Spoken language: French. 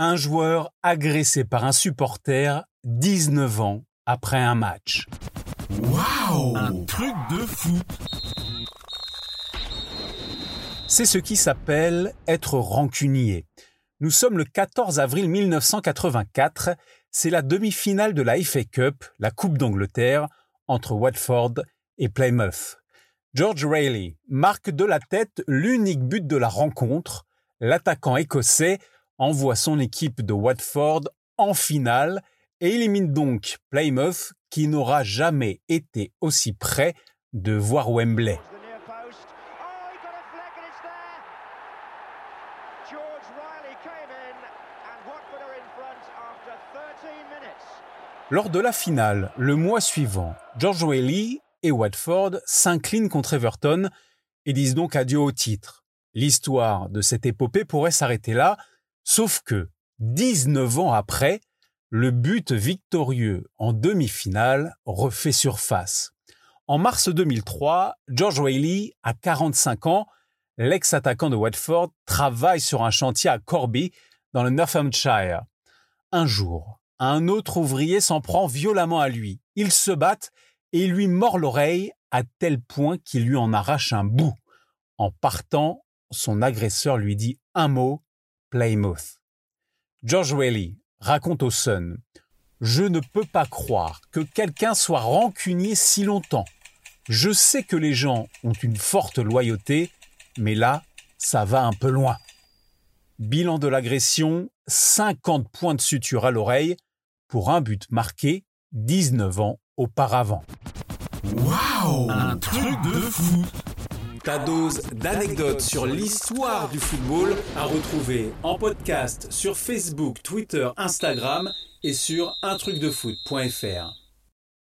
Un joueur agressé par un supporter 19 ans après un match. Waouh Un truc de fou C'est ce qui s'appelle être rancunier. Nous sommes le 14 avril 1984, c'est la demi-finale de la FA Cup, la Coupe d'Angleterre, entre Watford et Plymouth. George Rayleigh marque de la tête l'unique but de la rencontre. L'attaquant écossais envoie son équipe de Watford en finale et élimine donc Plymouth qui n'aura jamais été aussi près de voir Wembley. Lors de la finale, le mois suivant, George Whaley et Watford s'inclinent contre Everton et disent donc adieu au titre. L'histoire de cette épopée pourrait s'arrêter là, sauf que, 19 ans après, le but victorieux en demi-finale refait surface. En mars 2003, George Whaley, à 45 ans, l'ex-attaquant de Watford, travaille sur un chantier à Corby, dans le Northamptonshire. Un jour, un autre ouvrier s'en prend violemment à lui. Ils se battent et il lui mord l'oreille à tel point qu'il lui en arrache un bout. En partant, son agresseur lui dit un mot, Plymouth. George Whaley raconte au Sun Je ne peux pas croire que quelqu'un soit rancunier si longtemps. Je sais que les gens ont une forte loyauté, mais là, ça va un peu loin. Bilan de l'agression 50 points de suture à l'oreille pour un but marqué 19 ans auparavant. Waouh Un truc de fou Ta dose d'anecdotes sur l'histoire du football à retrouver en podcast sur Facebook, Twitter, Instagram et sur untrucdefoot.fr.